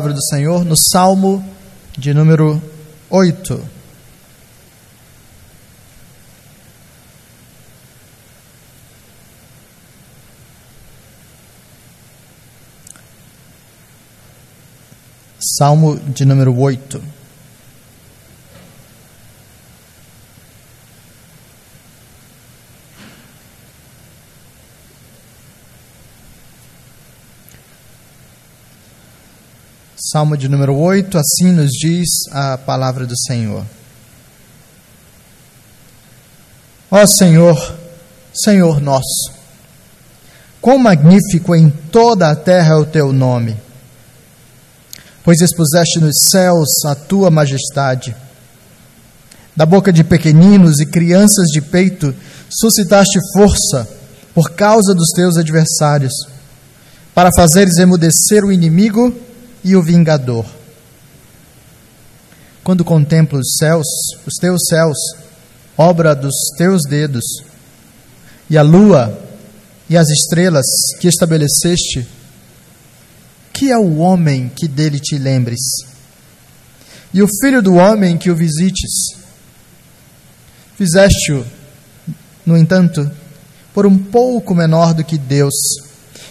palavra do Senhor no Salmo de número 8. Salmo de número 8. Salmo de número 8, assim nos diz a palavra do Senhor. Ó Senhor, Senhor nosso, quão magnífico em toda a terra é o teu nome, pois expuseste nos céus a tua majestade. Da boca de pequeninos e crianças de peito suscitaste força por causa dos teus adversários, para fazeres emudecer o inimigo e o vingador. Quando contemplo os céus, os teus céus, obra dos teus dedos, e a lua e as estrelas que estabeleceste, que é o homem que dele te lembres? E o filho do homem que o visites? Fizeste-o, no entanto, por um pouco menor do que Deus,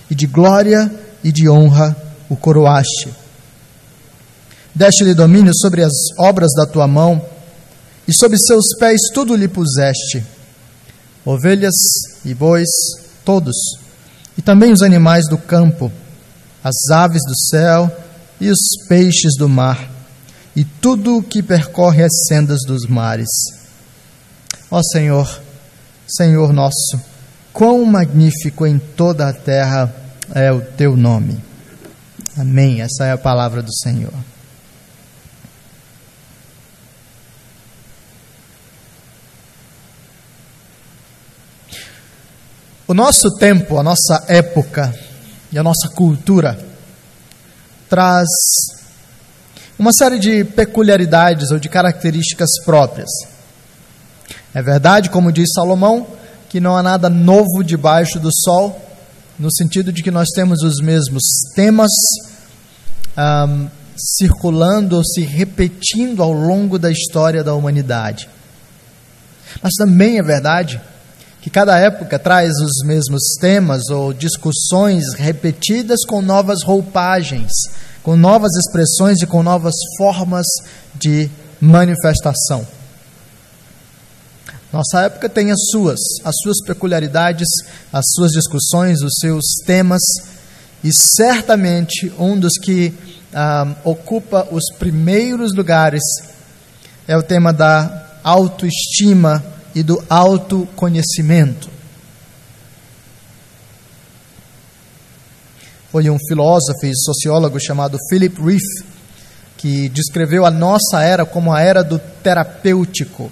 e de glória e de honra o coroaste. Deste-lhe domínio sobre as obras da tua mão, e sob seus pés tudo lhe puseste: ovelhas e bois, todos, e também os animais do campo, as aves do céu e os peixes do mar, e tudo o que percorre as sendas dos mares. Ó Senhor, Senhor nosso, quão magnífico em toda a terra é o teu nome. Amém. Essa é a palavra do Senhor. O nosso tempo, a nossa época e a nossa cultura traz uma série de peculiaridades ou de características próprias. É verdade, como diz Salomão, que não há nada novo debaixo do sol, no sentido de que nós temos os mesmos temas um, circulando ou se repetindo ao longo da história da humanidade. Mas também é verdade que cada época traz os mesmos temas ou discussões repetidas com novas roupagens, com novas expressões e com novas formas de manifestação. Nossa época tem as suas, as suas peculiaridades, as suas discussões, os seus temas, e certamente um dos que ah, ocupa os primeiros lugares é o tema da autoestima e do autoconhecimento. Foi um filósofo e sociólogo chamado Philip Reef que descreveu a nossa era como a era do terapêutico.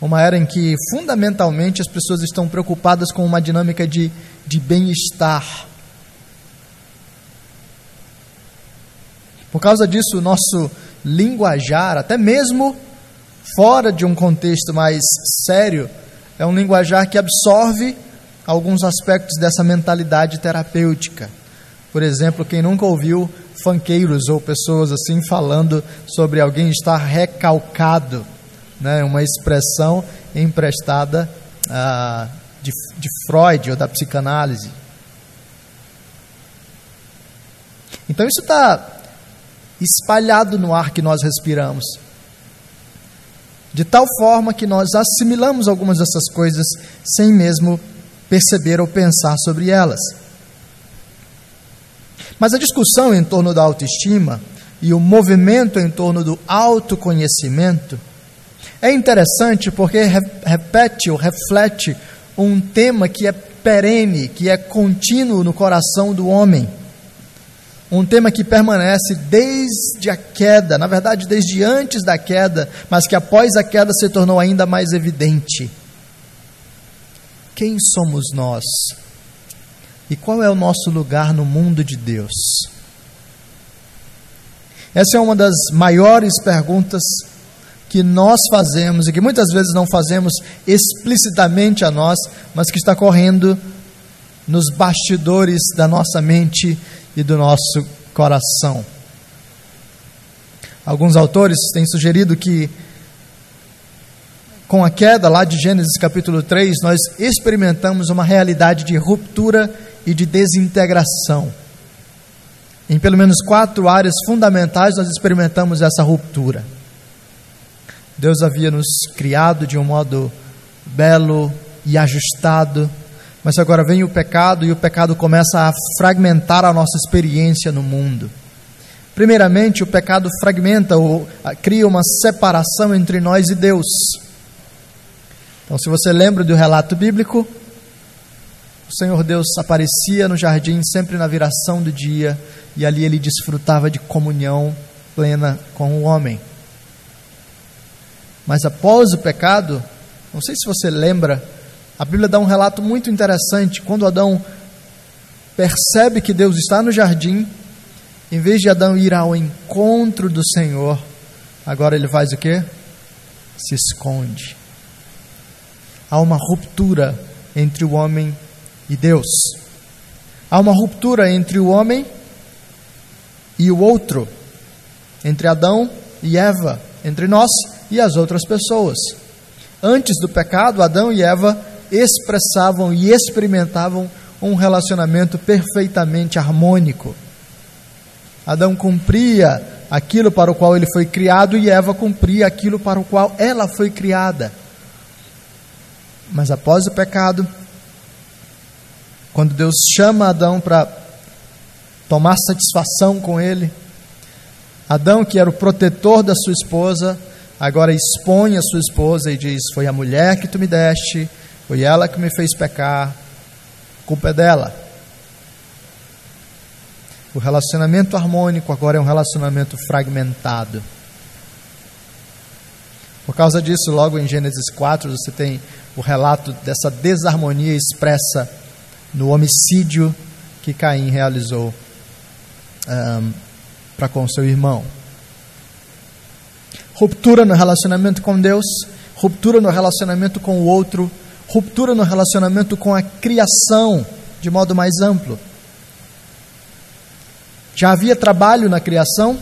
Uma era em que, fundamentalmente, as pessoas estão preocupadas com uma dinâmica de, de bem-estar. Por causa disso, o nosso linguajar, até mesmo fora de um contexto mais sério, é um linguajar que absorve alguns aspectos dessa mentalidade terapêutica. Por exemplo, quem nunca ouviu fanqueiros ou pessoas assim falando sobre alguém estar recalcado, né? uma expressão emprestada ah, de, de Freud ou da psicanálise. Então isso está espalhado no ar que nós respiramos de tal forma que nós assimilamos algumas dessas coisas sem mesmo perceber ou pensar sobre elas. Mas a discussão em torno da autoestima e o movimento em torno do autoconhecimento é interessante porque repete ou reflete um tema que é perene, que é contínuo no coração do homem um tema que permanece desde a queda, na verdade, desde antes da queda, mas que após a queda se tornou ainda mais evidente. Quem somos nós? E qual é o nosso lugar no mundo de Deus? Essa é uma das maiores perguntas que nós fazemos e que muitas vezes não fazemos explicitamente a nós, mas que está correndo nos bastidores da nossa mente e do nosso coração. Alguns autores têm sugerido que, com a queda lá de Gênesis capítulo 3, nós experimentamos uma realidade de ruptura e de desintegração. Em pelo menos quatro áreas fundamentais nós experimentamos essa ruptura. Deus havia nos criado de um modo belo e ajustado, mas agora vem o pecado e o pecado começa a fragmentar a nossa experiência no mundo. Primeiramente, o pecado fragmenta ou cria uma separação entre nós e Deus. Então, se você lembra do relato bíblico, o Senhor Deus aparecia no jardim sempre na viração do dia e ali ele desfrutava de comunhão plena com o homem. Mas após o pecado, não sei se você lembra, a Bíblia dá um relato muito interessante. Quando Adão percebe que Deus está no jardim, em vez de Adão ir ao encontro do Senhor, agora ele faz o que? Se esconde. Há uma ruptura entre o homem e Deus. Há uma ruptura entre o homem e o outro, entre Adão e Eva, entre nós e as outras pessoas. Antes do pecado, Adão e Eva expressavam e experimentavam um relacionamento perfeitamente harmônico. Adão cumpria aquilo para o qual ele foi criado e Eva cumpria aquilo para o qual ela foi criada. Mas após o pecado, quando Deus chama Adão para tomar satisfação com ele, Adão, que era o protetor da sua esposa, agora expõe a sua esposa e diz: Foi a mulher que tu me deste, foi ela que me fez pecar, culpa é dela. O relacionamento harmônico agora é um relacionamento fragmentado. Por causa disso, logo em Gênesis 4, você tem o relato dessa desarmonia expressa no homicídio que Caim realizou um, para com seu irmão. Ruptura no relacionamento com Deus, ruptura no relacionamento com o outro, ruptura no relacionamento com a criação de modo mais amplo. Já havia trabalho na criação,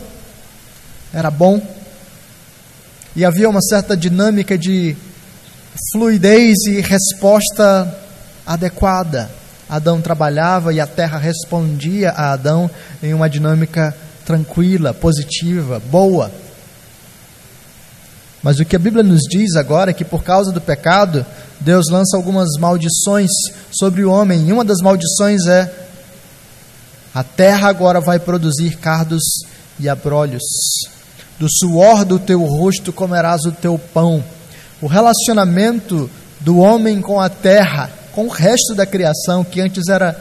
era bom, e havia uma certa dinâmica de fluidez e resposta adequada. Adão trabalhava e a terra respondia a Adão em uma dinâmica tranquila, positiva, boa. Mas o que a Bíblia nos diz agora é que por causa do pecado, Deus lança algumas maldições sobre o homem, e uma das maldições é a terra agora vai produzir cardos e abrolhos. Do suor do teu rosto comerás o teu pão. O relacionamento do homem com a terra, com o resto da criação, que antes era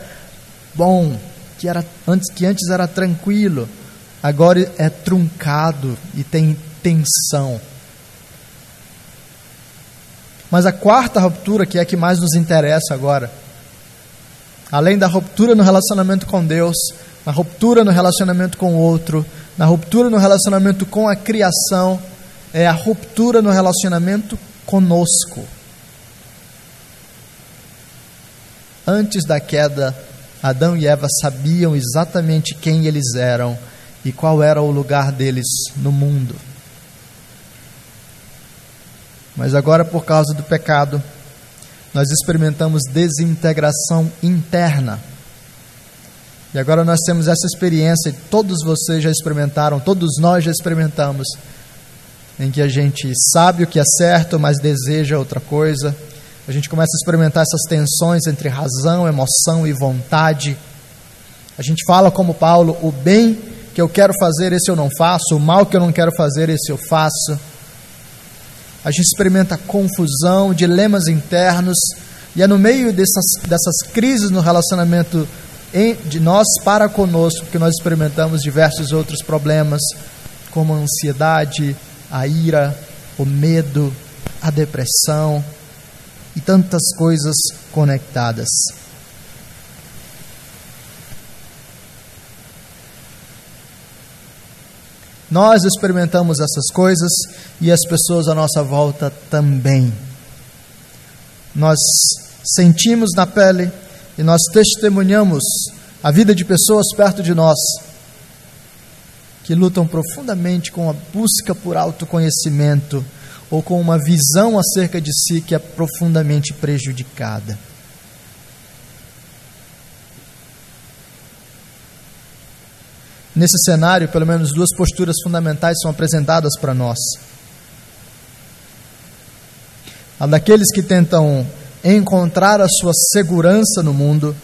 bom, que, era, antes, que antes era tranquilo, agora é truncado e tem tensão. Mas a quarta ruptura, que é a que mais nos interessa agora, além da ruptura no relacionamento com Deus, na ruptura no relacionamento com o outro, na ruptura no relacionamento com a criação, é a ruptura no relacionamento conosco. Antes da queda, Adão e Eva sabiam exatamente quem eles eram e qual era o lugar deles no mundo. Mas agora, por causa do pecado, nós experimentamos desintegração interna. E agora nós temos essa experiência, todos vocês já experimentaram, todos nós já experimentamos, em que a gente sabe o que é certo, mas deseja outra coisa. A gente começa a experimentar essas tensões entre razão, emoção e vontade. A gente fala como Paulo: o bem que eu quero fazer, esse eu não faço, o mal que eu não quero fazer, esse eu faço a gente experimenta confusão, dilemas internos, e é no meio dessas, dessas crises no relacionamento em, de nós para conosco que nós experimentamos diversos outros problemas, como a ansiedade, a ira, o medo, a depressão e tantas coisas conectadas. Nós experimentamos essas coisas e as pessoas à nossa volta também. Nós sentimos na pele e nós testemunhamos a vida de pessoas perto de nós que lutam profundamente com a busca por autoconhecimento ou com uma visão acerca de si que é profundamente prejudicada. Nesse cenário, pelo menos duas posturas fundamentais são apresentadas para nós. A daqueles que tentam encontrar a sua segurança no mundo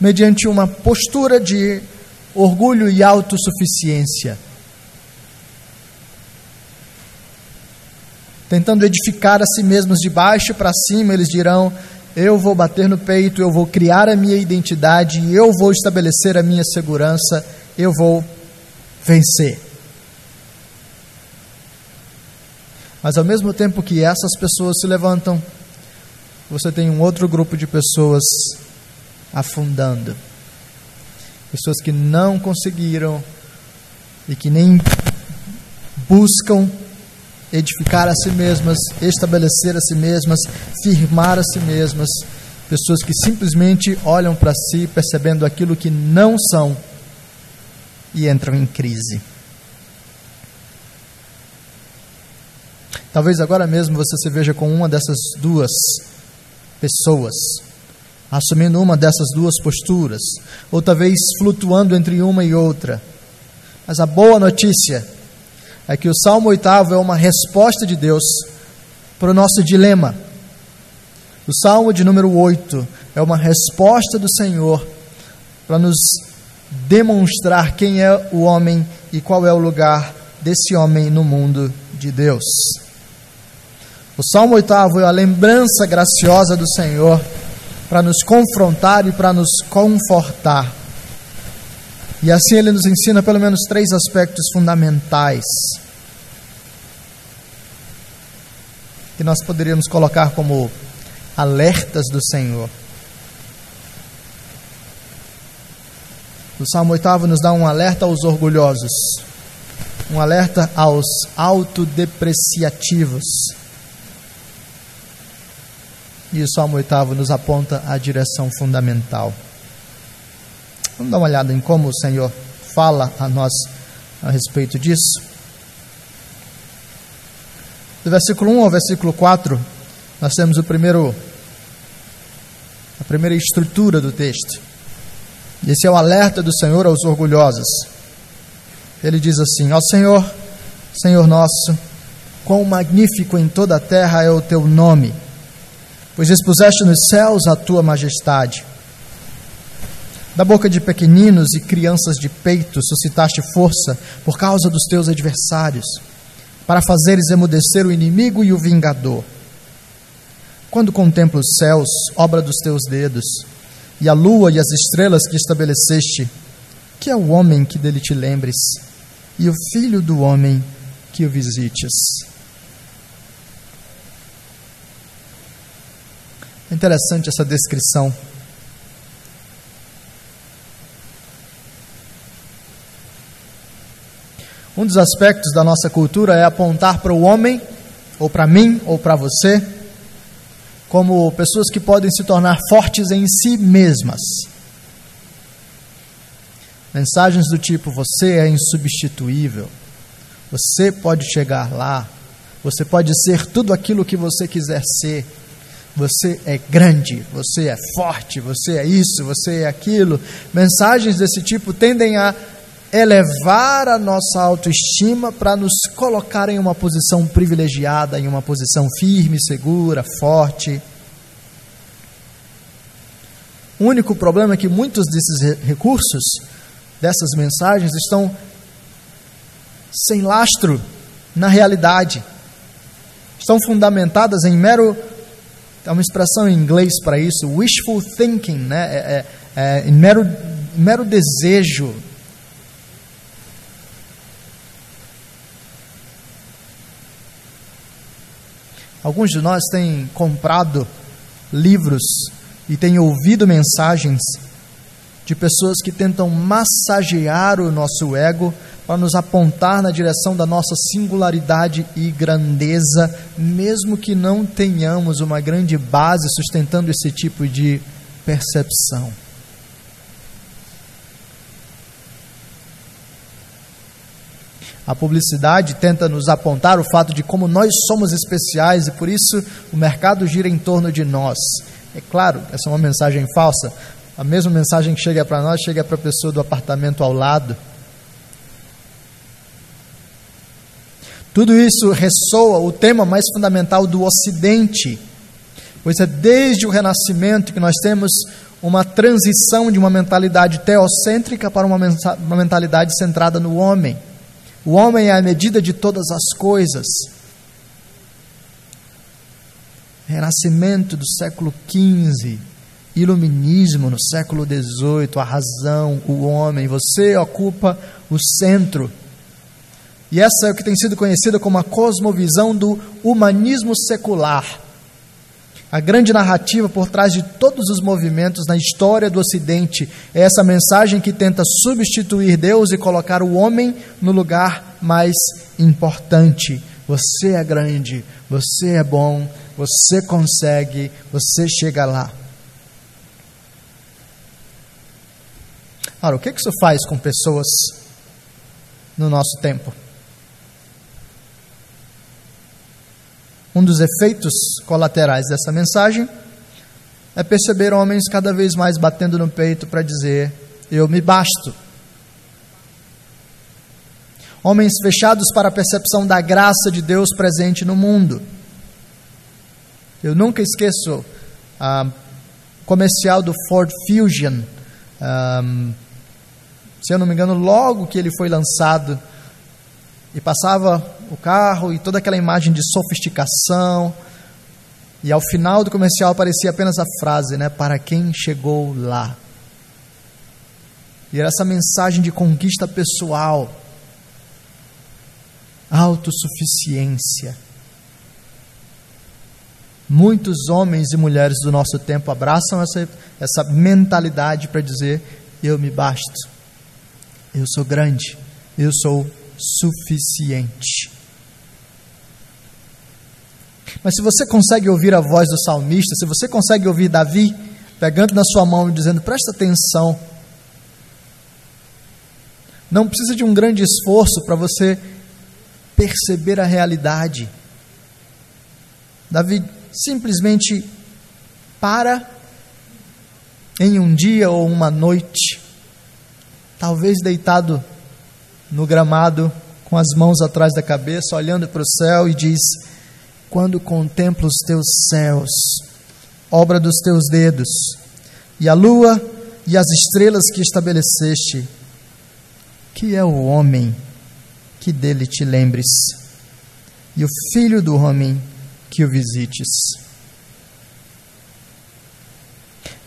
mediante uma postura de orgulho e autossuficiência. Tentando edificar a si mesmos de baixo para cima, eles dirão: Eu vou bater no peito, eu vou criar a minha identidade, eu vou estabelecer a minha segurança, eu vou vencer. Mas ao mesmo tempo que essas pessoas se levantam, você tem um outro grupo de pessoas afundando. Pessoas que não conseguiram e que nem buscam edificar a si mesmas, estabelecer a si mesmas, firmar a si mesmas. Pessoas que simplesmente olham para si percebendo aquilo que não são e entram em crise. Talvez agora mesmo você se veja com uma dessas duas pessoas, assumindo uma dessas duas posturas, ou talvez flutuando entre uma e outra. Mas a boa notícia é que o Salmo 8 é uma resposta de Deus para o nosso dilema. O Salmo de número 8 é uma resposta do Senhor para nos demonstrar quem é o homem e qual é o lugar desse homem no mundo de Deus. O Salmo 8 é a lembrança graciosa do Senhor para nos confrontar e para nos confortar. E assim ele nos ensina pelo menos três aspectos fundamentais que nós poderíamos colocar como alertas do Senhor. O Salmo 8 nos dá um alerta aos orgulhosos, um alerta aos autodepreciativos. E o Salmo 8 nos aponta a direção fundamental. Vamos dar uma olhada em como o Senhor fala a nós a respeito disso. Do versículo 1 ao versículo 4, nós temos o primeiro a primeira estrutura do texto. Esse é o alerta do Senhor aos orgulhosos. Ele diz assim: Ó Senhor, Senhor nosso, quão magnífico em toda a terra é o teu nome, pois expuseste nos céus a tua majestade. Da boca de pequeninos e crianças de peito suscitaste força por causa dos teus adversários, para fazeres emudecer o inimigo e o vingador. Quando contemplo os céus, obra dos teus dedos, e a lua e as estrelas que estabeleceste, que é o homem que dele te lembres, e o filho do homem que o visites. É interessante essa descrição. Um dos aspectos da nossa cultura é apontar para o homem, ou para mim, ou para você, como pessoas que podem se tornar fortes em si mesmas. Mensagens do tipo: você é insubstituível, você pode chegar lá, você pode ser tudo aquilo que você quiser ser, você é grande, você é forte, você é isso, você é aquilo. Mensagens desse tipo tendem a elevar a nossa autoestima para nos colocar em uma posição privilegiada, em uma posição firme, segura, forte. O único problema é que muitos desses recursos, dessas mensagens, estão sem lastro na realidade. Estão fundamentadas em mero. É uma expressão em inglês para isso, wishful thinking, né? É, é, é, em mero, mero desejo, Alguns de nós têm comprado livros e têm ouvido mensagens de pessoas que tentam massagear o nosso ego para nos apontar na direção da nossa singularidade e grandeza, mesmo que não tenhamos uma grande base sustentando esse tipo de percepção. A publicidade tenta nos apontar o fato de como nós somos especiais e por isso o mercado gira em torno de nós. É claro, essa é uma mensagem falsa. A mesma mensagem que chega para nós chega para a pessoa do apartamento ao lado. Tudo isso ressoa o tema mais fundamental do Ocidente, pois é desde o Renascimento que nós temos uma transição de uma mentalidade teocêntrica para uma, mentalidade centrada no homem. O homem é a medida de todas as coisas. Renascimento do século XV, iluminismo no século XVIII, a razão, o homem, você ocupa o centro. E essa é o que tem sido conhecida como a cosmovisão do humanismo secular a grande narrativa por trás de todos os movimentos na história do Ocidente é essa mensagem que tenta substituir Deus e colocar o homem no lugar mais importante. Você é grande, você é bom, você consegue, você chega lá. Ora, o que isso faz com pessoas no nosso tempo? Um dos efeitos colaterais dessa mensagem é perceber homens cada vez mais batendo no peito para dizer: Eu me basto. Homens fechados para a percepção da graça de Deus presente no mundo. Eu nunca esqueço uh, comercial do Ford Fusion. Se eu não me engano, logo que ele foi lançado, e passava o carro e toda aquela imagem de sofisticação. E ao final do comercial aparecia apenas a frase, né? Para quem chegou lá. E era essa mensagem de conquista pessoal, autossuficiência. Muitos homens e mulheres do nosso tempo abraçam essa, essa mentalidade para dizer: eu me basto, eu sou grande, eu sou suficiente. Mas se você consegue ouvir a voz do salmista, se você consegue ouvir Davi pegando na sua mão e dizendo: presta atenção, não precisa de um grande esforço para você perceber a realidade. Davi simplesmente para em um dia ou uma noite, talvez deitado no gramado, com as mãos atrás da cabeça, olhando para o céu e diz: Quando contemplo os teus céus, obra dos teus dedos, e a lua e as estrelas que estabeleceste, que é o homem que dele te lembres, e o filho do homem que o visites.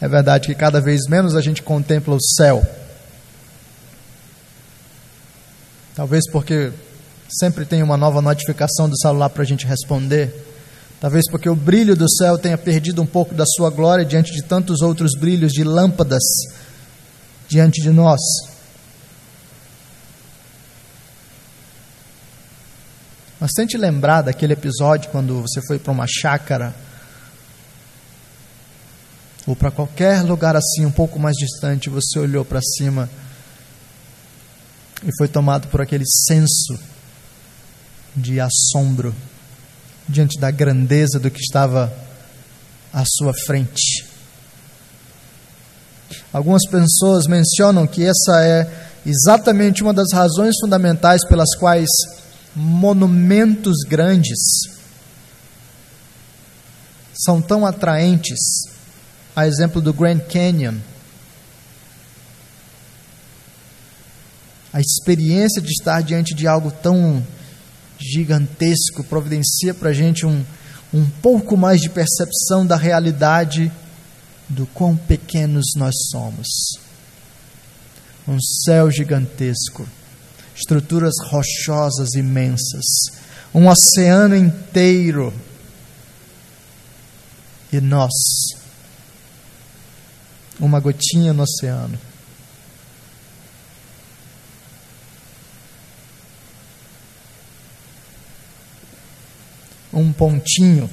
É verdade que cada vez menos a gente contempla o céu Talvez porque sempre tem uma nova notificação do celular para a gente responder. Talvez porque o brilho do céu tenha perdido um pouco da sua glória diante de tantos outros brilhos de lâmpadas diante de nós. Mas tente lembrar daquele episódio quando você foi para uma chácara ou para qualquer lugar assim um pouco mais distante, você olhou para cima e foi tomado por aquele senso de assombro diante da grandeza do que estava à sua frente. Algumas pessoas mencionam que essa é exatamente uma das razões fundamentais pelas quais monumentos grandes são tão atraentes, a exemplo do Grand Canyon A experiência de estar diante de algo tão gigantesco providencia para a gente um, um pouco mais de percepção da realidade do quão pequenos nós somos. Um céu gigantesco, estruturas rochosas imensas, um oceano inteiro. E nós, uma gotinha no oceano. Um pontinho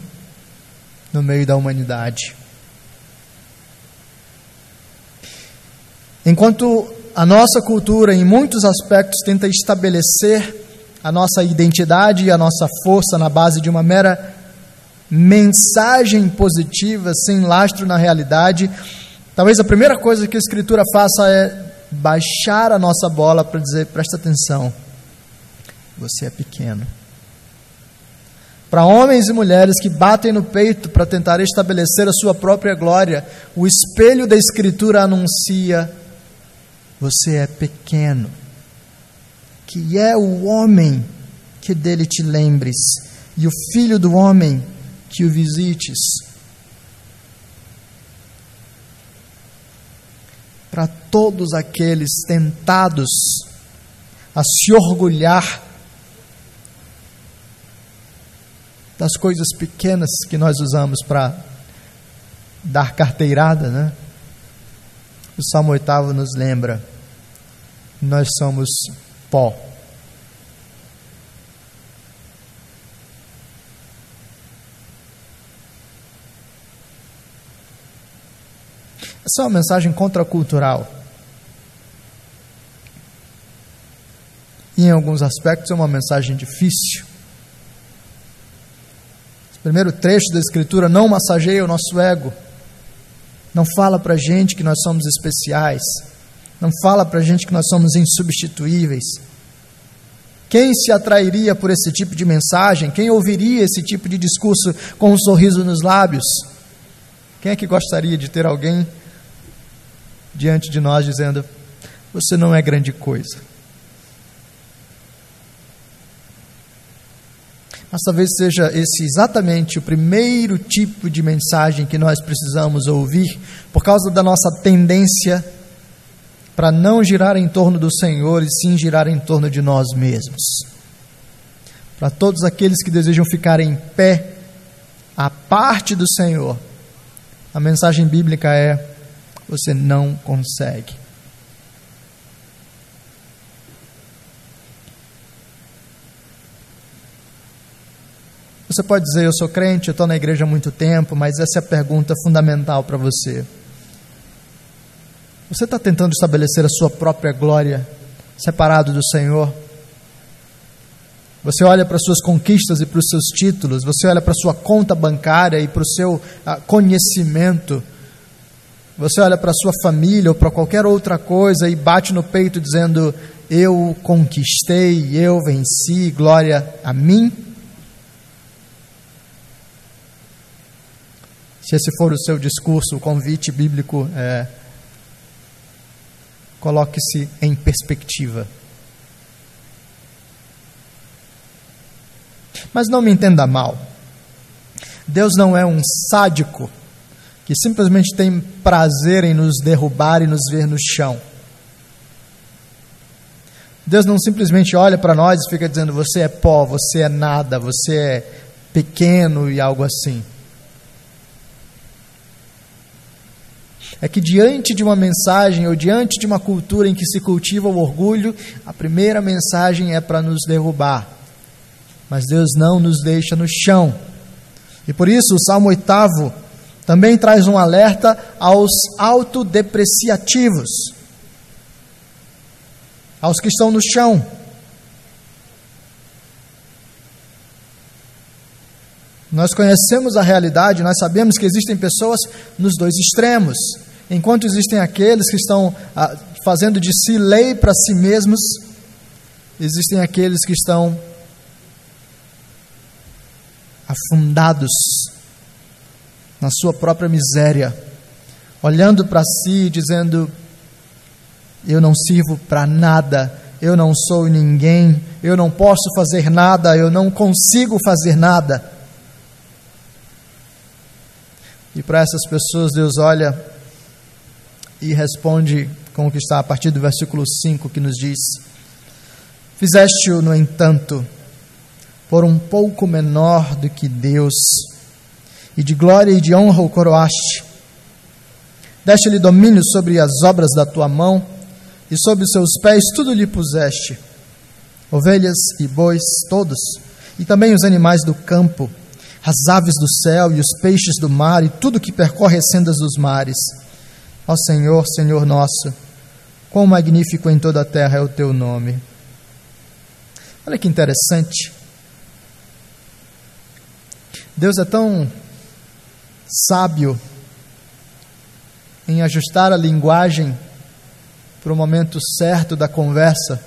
no meio da humanidade. Enquanto a nossa cultura, em muitos aspectos, tenta estabelecer a nossa identidade e a nossa força na base de uma mera mensagem positiva, sem lastro na realidade, talvez a primeira coisa que a Escritura faça é baixar a nossa bola para dizer: presta atenção, você é pequeno. Para homens e mulheres que batem no peito para tentar estabelecer a sua própria glória, o espelho da Escritura anuncia: você é pequeno. Que é o homem que dele te lembres, e o filho do homem que o visites. Para todos aqueles tentados a se orgulhar das coisas pequenas que nós usamos para dar carteirada, né? O Salmo 8 nos lembra: nós somos pó. Essa é uma mensagem contracultural. Em alguns aspectos é uma mensagem difícil. Primeiro trecho da Escritura não massageia o nosso ego. Não fala para a gente que nós somos especiais. Não fala para a gente que nós somos insubstituíveis. Quem se atrairia por esse tipo de mensagem? Quem ouviria esse tipo de discurso com um sorriso nos lábios? Quem é que gostaria de ter alguém diante de nós dizendo: Você não é grande coisa? Mas talvez seja esse exatamente o primeiro tipo de mensagem que nós precisamos ouvir, por causa da nossa tendência para não girar em torno do Senhor e sim girar em torno de nós mesmos. Para todos aqueles que desejam ficar em pé, a parte do Senhor, a mensagem bíblica é: você não consegue. Você pode dizer, eu sou crente, eu estou na igreja há muito tempo, mas essa é a pergunta fundamental para você. Você está tentando estabelecer a sua própria glória separado do Senhor? Você olha para as suas conquistas e para os seus títulos, você olha para sua conta bancária e para o seu ah, conhecimento, você olha para sua família ou para qualquer outra coisa e bate no peito dizendo: Eu conquistei, eu venci, glória a mim? Se esse for o seu discurso, o convite bíblico é: coloque-se em perspectiva. Mas não me entenda mal. Deus não é um sádico que simplesmente tem prazer em nos derrubar e nos ver no chão. Deus não simplesmente olha para nós e fica dizendo: você é pó, você é nada, você é pequeno e algo assim. É que diante de uma mensagem ou diante de uma cultura em que se cultiva o orgulho, a primeira mensagem é para nos derrubar. Mas Deus não nos deixa no chão. E por isso o Salmo 8 também traz um alerta aos autodepreciativos, aos que estão no chão. Nós conhecemos a realidade, nós sabemos que existem pessoas nos dois extremos. Enquanto existem aqueles que estão ah, fazendo de si lei para si mesmos, existem aqueles que estão afundados na sua própria miséria, olhando para si e dizendo: Eu não sirvo para nada, eu não sou ninguém, eu não posso fazer nada, eu não consigo fazer nada. E para essas pessoas, Deus olha e responde com o que está a partir do versículo 5 que nos diz: Fizeste-o, no entanto, por um pouco menor do que Deus, e de glória e de honra o coroaste. Deste-lhe domínio sobre as obras da tua mão, e sob os seus pés tudo lhe puseste: ovelhas e bois, todos, e também os animais do campo, as aves do céu e os peixes do mar, e tudo que percorre as sendas dos mares Ó Senhor, Senhor nosso, quão magnífico em toda a terra é o teu nome. Olha que interessante. Deus é tão sábio em ajustar a linguagem para o momento certo da conversa.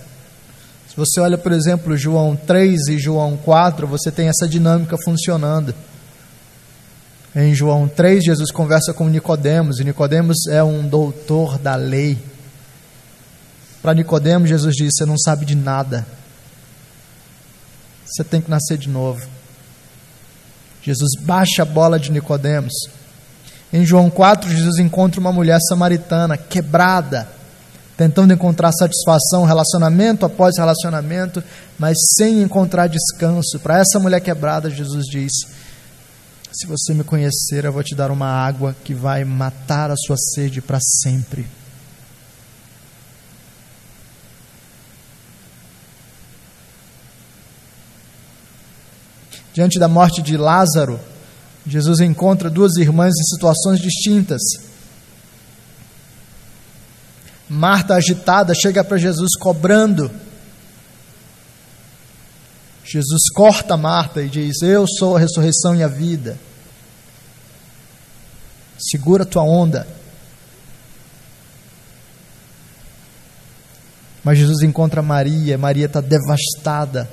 Se você olha, por exemplo, João 3 e João 4, você tem essa dinâmica funcionando. Em João 3, Jesus conversa com Nicodemos, e Nicodemos é um doutor da lei. Para Nicodemos, Jesus diz: "Você não sabe de nada. Você tem que nascer de novo." Jesus baixa a bola de Nicodemos. Em João 4, Jesus encontra uma mulher samaritana quebrada, tentando encontrar satisfação, relacionamento após relacionamento, mas sem encontrar descanso. Para essa mulher quebrada, Jesus diz: Se você me conhecer, eu vou te dar uma água que vai matar a sua sede para sempre. Diante da morte de Lázaro, Jesus encontra duas irmãs em situações distintas. Marta, agitada, chega para Jesus cobrando. Jesus corta Marta e diz: Eu sou a ressurreição e a vida. Segura tua onda. Mas Jesus encontra Maria, Maria está devastada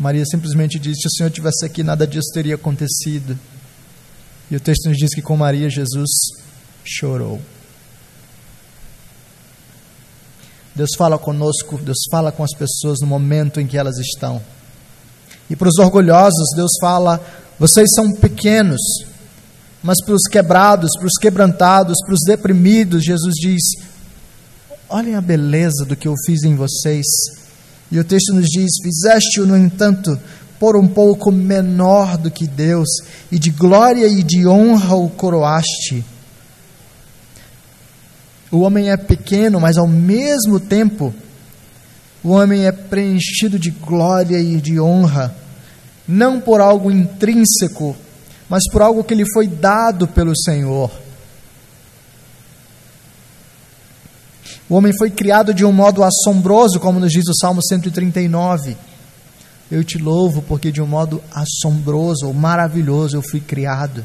Maria simplesmente disse: Se o Senhor tivesse aqui, nada disso teria acontecido. E o texto nos diz que com Maria Jesus chorou. Deus fala conosco, Deus fala com as pessoas no momento em que elas estão. E para os orgulhosos, Deus fala: vocês são pequenos. Mas para os quebrados, para os quebrantados, para os deprimidos, Jesus diz: olhem a beleza do que eu fiz em vocês. E o texto nos diz: Fizeste-o, no entanto, por um pouco menor do que Deus, e de glória e de honra o coroaste. O homem é pequeno, mas ao mesmo tempo, o homem é preenchido de glória e de honra, não por algo intrínseco, mas por algo que lhe foi dado pelo Senhor. O homem foi criado de um modo assombroso, como nos diz o Salmo 139. Eu te louvo porque de um modo assombroso ou maravilhoso eu fui criado.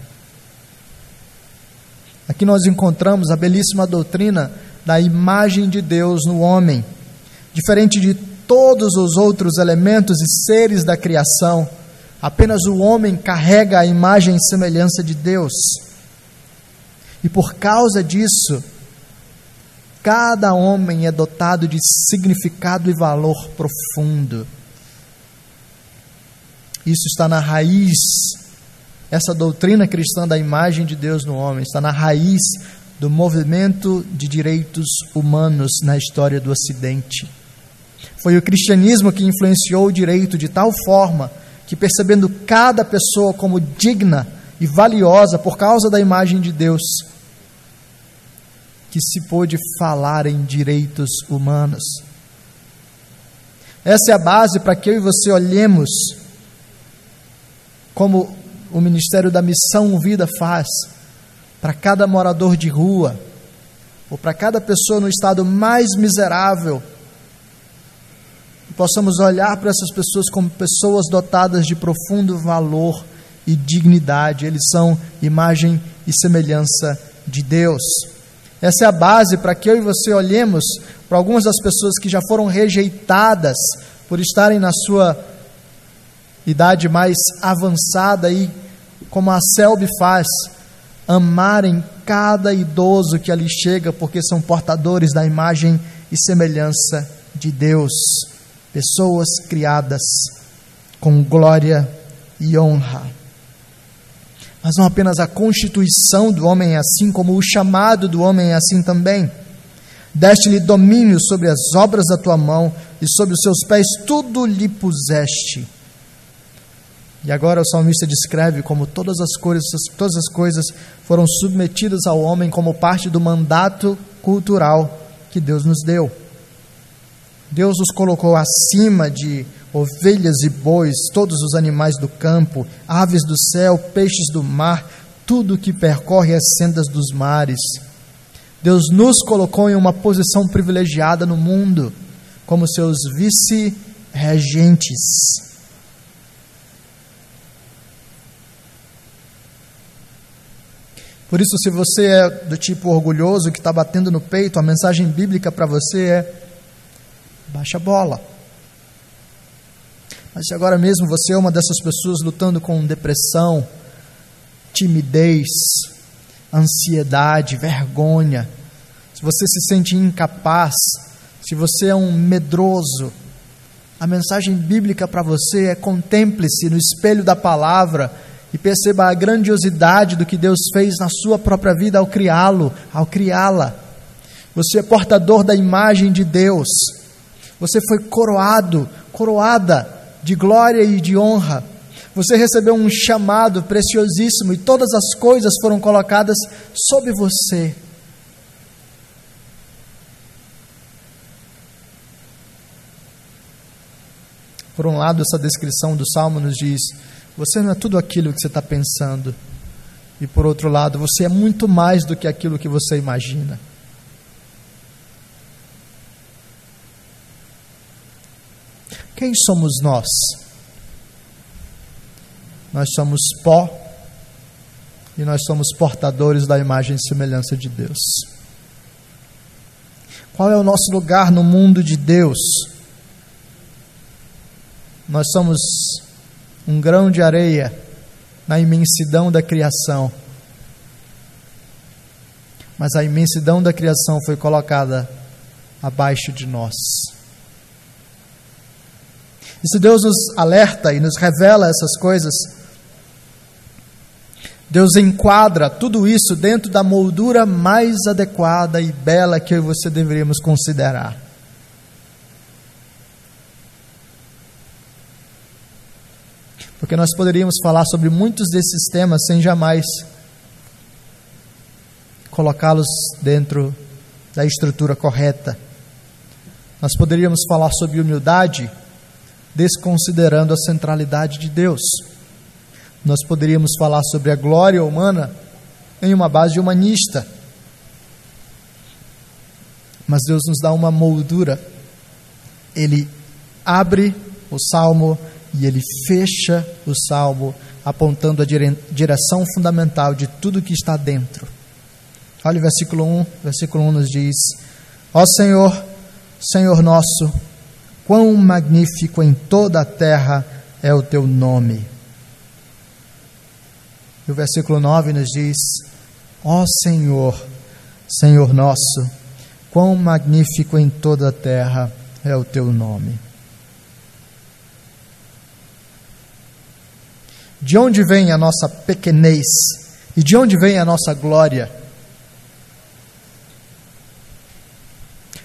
Aqui nós encontramos a belíssima doutrina da imagem de Deus no homem. Diferente de todos os outros elementos e seres da criação, apenas o homem carrega a imagem e semelhança de Deus. E por causa disso, Cada homem é dotado de significado e valor profundo. Isso está na raiz, essa doutrina cristã da imagem de Deus no homem, está na raiz do movimento de direitos humanos na história do Ocidente. Foi o cristianismo que influenciou o direito de tal forma que, percebendo cada pessoa como digna e valiosa por causa da imagem de Deus, que se pôde falar em direitos humanos. Essa é a base para que eu e você olhemos como o Ministério da Missão Vida faz para cada morador de rua, ou para cada pessoa no estado mais miserável, e possamos olhar para essas pessoas como pessoas dotadas de profundo valor e dignidade. Eles são imagem e semelhança de Deus. Essa é a base para que eu e você olhemos para algumas das pessoas que já foram rejeitadas por estarem na sua idade mais avançada e, como a Selby faz, amarem cada idoso que ali chega, porque são portadores da imagem e semelhança de Deus, pessoas criadas com glória e honra. Mas não apenas a constituição do homem é assim, como o chamado do homem é assim também. Deste-lhe domínio sobre as obras da tua mão, e sobre os seus pés tudo lhe puseste. E agora o salmista descreve como todas as coisas, todas as coisas foram submetidas ao homem como parte do mandato cultural que Deus nos deu. Deus os colocou acima de ovelhas e bois, todos os animais do campo, aves do céu, peixes do mar, tudo que percorre as sendas dos mares. Deus nos colocou em uma posição privilegiada no mundo, como seus vice-regentes. Por isso, se você é do tipo orgulhoso que está batendo no peito, a mensagem bíblica para você é: baixa a bola. Mas se agora mesmo você é uma dessas pessoas lutando com depressão, timidez, ansiedade, vergonha, se você se sente incapaz, se você é um medroso, a mensagem bíblica para você é: contemple-se no espelho da palavra e perceba a grandiosidade do que Deus fez na sua própria vida ao criá-lo, ao criá-la. Você é portador da imagem de Deus. Você foi coroado, coroada de glória e de honra. Você recebeu um chamado preciosíssimo e todas as coisas foram colocadas sob você. Por um lado, essa descrição do salmo nos diz: você não é tudo aquilo que você está pensando. E por outro lado, você é muito mais do que aquilo que você imagina. Quem somos nós? Nós somos pó e nós somos portadores da imagem e semelhança de Deus. Qual é o nosso lugar no mundo de Deus? Nós somos um grão de areia na imensidão da criação. Mas a imensidão da criação foi colocada abaixo de nós. E se Deus nos alerta e nos revela essas coisas, Deus enquadra tudo isso dentro da moldura mais adequada e bela que eu e você deveríamos considerar. Porque nós poderíamos falar sobre muitos desses temas sem jamais colocá-los dentro da estrutura correta. Nós poderíamos falar sobre humildade, desconsiderando a centralidade de Deus. Nós poderíamos falar sobre a glória humana em uma base humanista. Mas Deus nos dá uma moldura. Ele abre o salmo e ele fecha o salmo apontando a direção fundamental de tudo que está dentro. Olha o versículo 1, versículo 1 nos diz: Ó Senhor, Senhor nosso, quão magnífico em toda a terra é o teu nome. E o versículo 9 nos diz: Ó Senhor, Senhor nosso, quão magnífico em toda a terra é o teu nome. De onde vem a nossa pequenez? E de onde vem a nossa glória?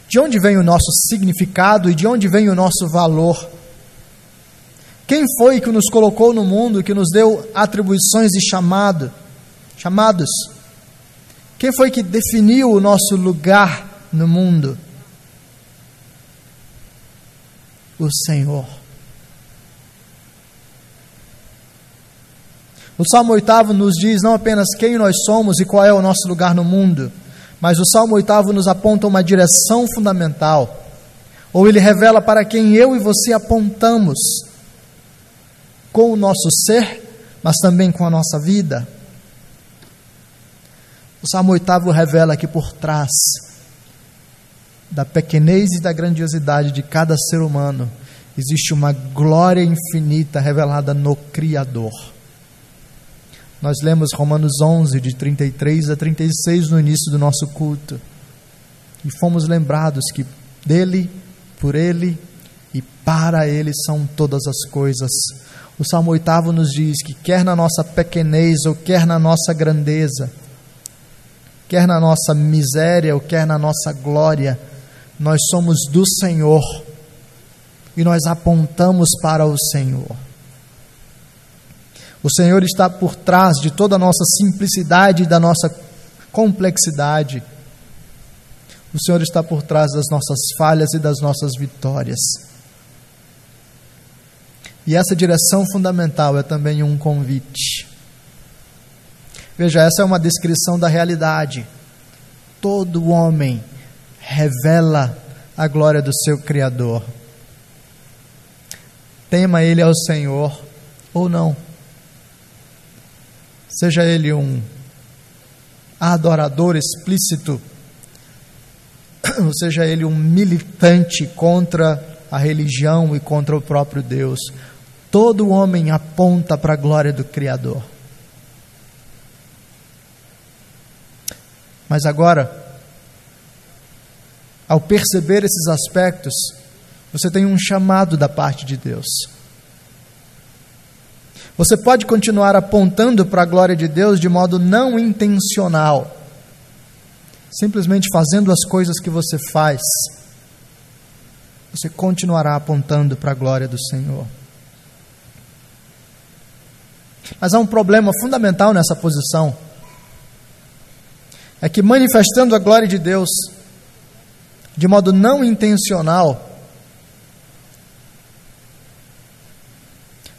De onde vem o nosso significado e de onde vem o nosso valor? Quem foi que nos colocou no mundo, que nos deu atribuições e chamado, chamados? Quem foi que definiu o nosso lugar no mundo? O Senhor. O Salmo 8 nos diz não apenas quem nós somos e qual é o nosso lugar no mundo, mas o Salmo 8 nos aponta uma direção fundamental, ou ele revela para quem eu e você apontamos com o nosso ser, mas também com a nossa vida. O Salmo 8 revela que por trás da pequenez e da grandiosidade de cada ser humano existe uma glória infinita revelada no Criador. Nós lemos Romanos 11, de 33 a 36 no início do nosso culto. E fomos lembrados que dele, por ele e para ele são todas as coisas. O Salmo 8 nos diz que, quer na nossa pequenez ou quer na nossa grandeza, quer na nossa miséria ou quer na nossa glória, nós somos do Senhor e nós apontamos para o Senhor. O Senhor está por trás de toda a nossa simplicidade e da nossa complexidade. O Senhor está por trás das nossas falhas e das nossas vitórias. E essa direção fundamental é também um convite. Veja, essa é uma descrição da realidade. Todo homem revela a glória do seu Criador. Tema ele ao Senhor ou não. Seja ele um adorador explícito, ou seja ele um militante contra a religião e contra o próprio Deus. Todo homem aponta para a glória do Criador. Mas agora, ao perceber esses aspectos, você tem um chamado da parte de Deus. Você pode continuar apontando para a glória de Deus de modo não intencional, simplesmente fazendo as coisas que você faz. Você continuará apontando para a glória do Senhor. Mas há um problema fundamental nessa posição. É que manifestando a glória de Deus de modo não intencional,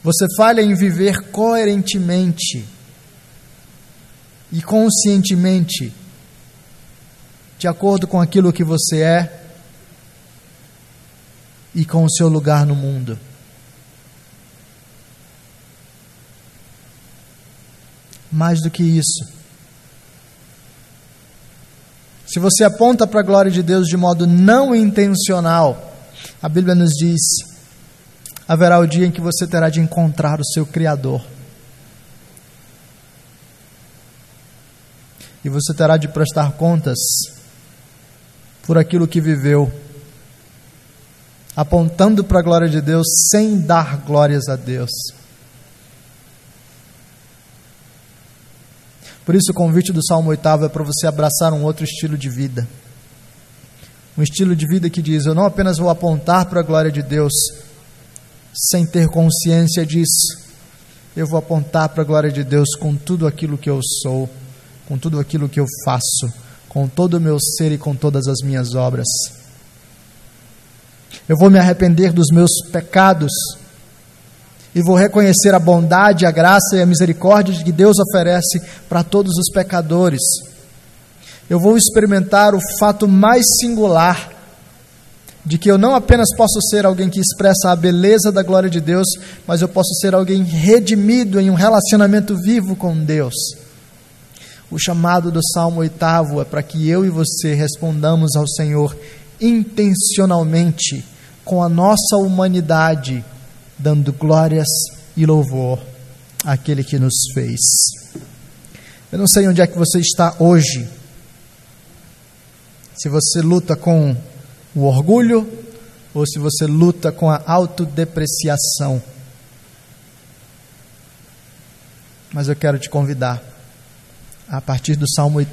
você falha em viver coerentemente e conscientemente de acordo com aquilo que você é e com o seu lugar no mundo. mais do que isso. Se você aponta para a glória de Deus de modo não intencional, a Bíblia nos diz: haverá o dia em que você terá de encontrar o seu Criador. E você terá de prestar contas por aquilo que viveu, apontando para a glória de Deus sem dar glórias a Deus. Por isso, o convite do Salmo 8 é para você abraçar um outro estilo de vida. Um estilo de vida que diz: Eu não apenas vou apontar para a glória de Deus sem ter consciência disso, eu vou apontar para a glória de Deus com tudo aquilo que eu sou, com tudo aquilo que eu faço, com todo o meu ser e com todas as minhas obras. Eu vou me arrepender dos meus pecados e vou reconhecer a bondade, a graça e a misericórdia que Deus oferece para todos os pecadores. Eu vou experimentar o fato mais singular de que eu não apenas posso ser alguém que expressa a beleza da glória de Deus, mas eu posso ser alguém redimido em um relacionamento vivo com Deus. O chamado do Salmo 8 é para que eu e você respondamos ao Senhor intencionalmente, com a nossa humanidade dando glórias e louvor àquele que nos fez. Eu não sei onde é que você está hoje. Se você luta com o orgulho ou se você luta com a autodepreciação. Mas eu quero te convidar, a partir do Salmo 8,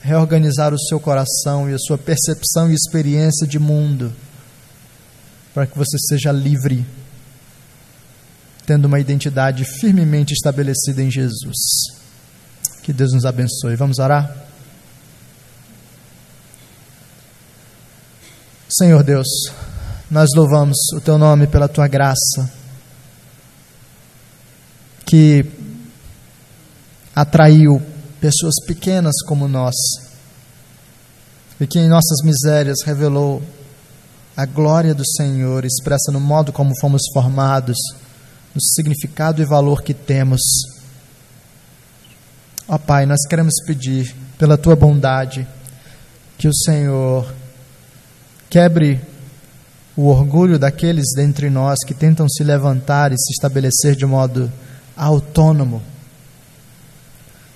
reorganizar o seu coração e a sua percepção e experiência de mundo para que você seja livre, tendo uma identidade firmemente estabelecida em Jesus. Que Deus nos abençoe. Vamos orar? Senhor Deus, nós louvamos o Teu nome pela Tua graça, que atraiu pessoas pequenas como nós, e que em nossas misérias revelou a glória do Senhor expressa no modo como fomos formados, no significado e valor que temos. Ó Pai, nós queremos pedir, pela tua bondade, que o Senhor quebre o orgulho daqueles dentre nós que tentam se levantar e se estabelecer de modo autônomo.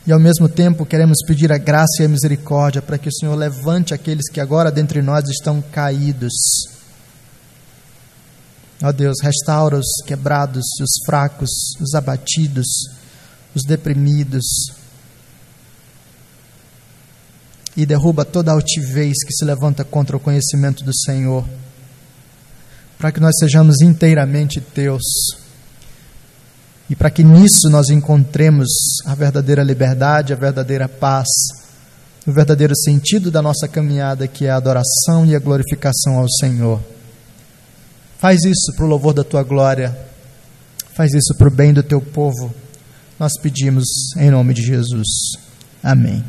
E ao mesmo tempo queremos pedir a graça e a misericórdia para que o Senhor levante aqueles que agora dentre nós estão caídos Ó Deus, restaura os quebrados, os fracos, os abatidos, os deprimidos. E derruba toda altivez que se levanta contra o conhecimento do Senhor, para que nós sejamos inteiramente teus. E para que nisso nós encontremos a verdadeira liberdade, a verdadeira paz, o verdadeiro sentido da nossa caminhada, que é a adoração e a glorificação ao Senhor. Faz isso para o louvor da tua glória. Faz isso para o bem do teu povo. Nós pedimos em nome de Jesus. Amém.